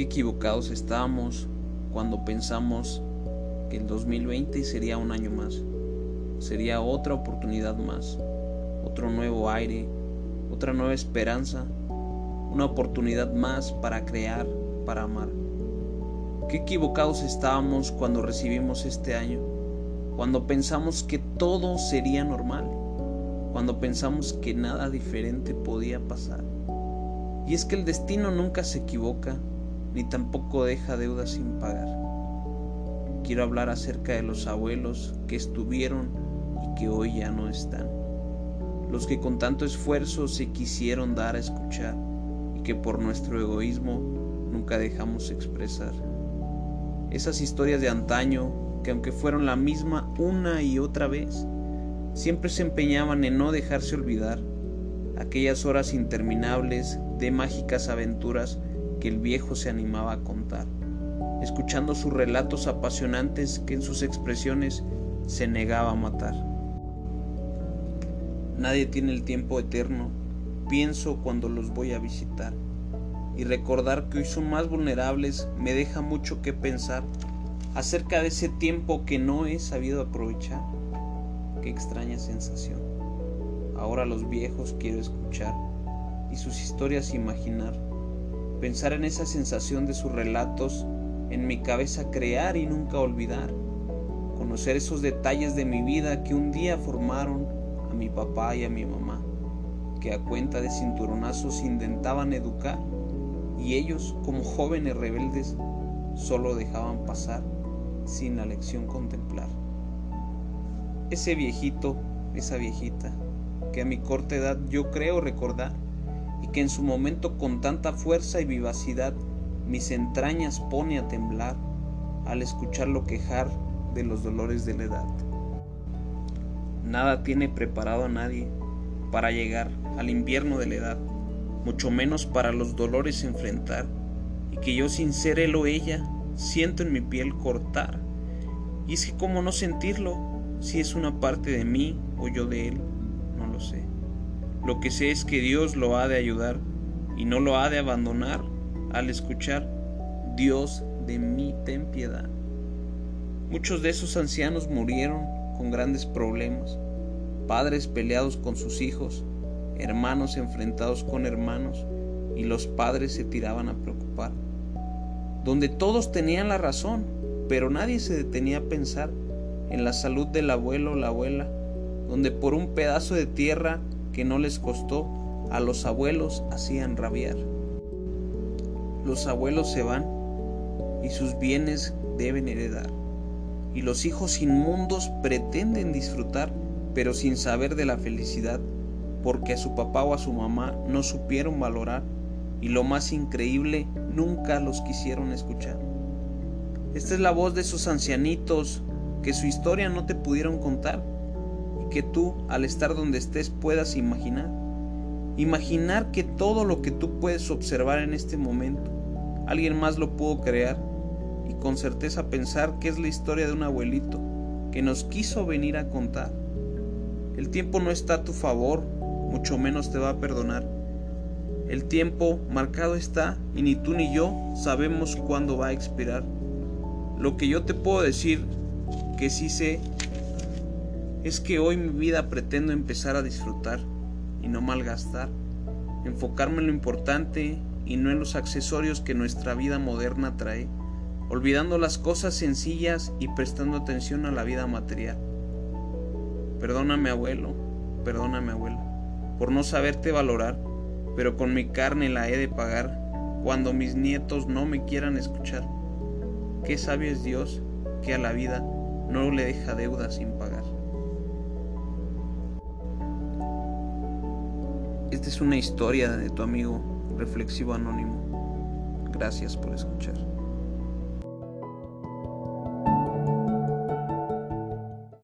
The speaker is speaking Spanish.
Qué equivocados estábamos cuando pensamos que el 2020 sería un año más, sería otra oportunidad más, otro nuevo aire, otra nueva esperanza, una oportunidad más para crear, para amar. Qué equivocados estábamos cuando recibimos este año, cuando pensamos que todo sería normal, cuando pensamos que nada diferente podía pasar. Y es que el destino nunca se equivoca, ni tampoco deja deudas sin pagar. Quiero hablar acerca de los abuelos que estuvieron y que hoy ya no están. Los que con tanto esfuerzo se quisieron dar a escuchar y que por nuestro egoísmo nunca dejamos expresar. Esas historias de antaño que aunque fueron la misma una y otra vez, siempre se empeñaban en no dejarse olvidar aquellas horas interminables de mágicas aventuras que el viejo se animaba a contar, escuchando sus relatos apasionantes que en sus expresiones se negaba a matar. Nadie tiene el tiempo eterno, pienso cuando los voy a visitar y recordar que hoy son más vulnerables me deja mucho que pensar acerca de ese tiempo que no he sabido aprovechar. Qué extraña sensación. Ahora los viejos quiero escuchar y sus historias imaginar, pensar en esa sensación de sus relatos, en mi cabeza crear y nunca olvidar, conocer esos detalles de mi vida que un día formaron a mi papá y a mi mamá, que a cuenta de cinturonazos intentaban educar y ellos, como jóvenes rebeldes, solo dejaban pasar sin la lección contemplar. Ese viejito, esa viejita, que a mi corta edad yo creo recordar, y que en su momento con tanta fuerza y vivacidad mis entrañas pone a temblar al escucharlo quejar de los dolores de la edad. Nada tiene preparado a nadie para llegar al invierno de la edad mucho menos para los dolores enfrentar, y que yo sin ser él o ella siento en mi piel cortar. Y es que cómo no sentirlo, si es una parte de mí o yo de él, no lo sé. Lo que sé es que Dios lo ha de ayudar y no lo ha de abandonar al escuchar, Dios de mí ten piedad. Muchos de esos ancianos murieron con grandes problemas, padres peleados con sus hijos, hermanos enfrentados con hermanos, y los padres se tiraban a preocupar. Donde todos tenían la razón, pero nadie se detenía a pensar en la salud del abuelo o la abuela, donde por un pedazo de tierra que no les costó, a los abuelos hacían rabiar. Los abuelos se van y sus bienes deben heredar, y los hijos inmundos pretenden disfrutar, pero sin saber de la felicidad porque a su papá o a su mamá no supieron valorar y lo más increíble, nunca los quisieron escuchar. Esta es la voz de esos ancianitos que su historia no te pudieron contar que tú, al estar donde estés, puedas imaginar. Imaginar que todo lo que tú puedes observar en este momento, alguien más lo pudo crear y con certeza pensar que es la historia de un abuelito que nos quiso venir a contar. El tiempo no está a tu favor mucho menos te va a perdonar. El tiempo marcado está y ni tú ni yo sabemos cuándo va a expirar. Lo que yo te puedo decir que sí sé es que hoy mi vida pretendo empezar a disfrutar y no malgastar, enfocarme en lo importante y no en los accesorios que nuestra vida moderna trae, olvidando las cosas sencillas y prestando atención a la vida material. Perdóname abuelo, perdóname abuela por no saberte valorar, pero con mi carne la he de pagar cuando mis nietos no me quieran escuchar. Qué sabio es Dios que a la vida no le deja deuda sin pagar. Esta es una historia de tu amigo reflexivo anónimo. Gracias por escuchar.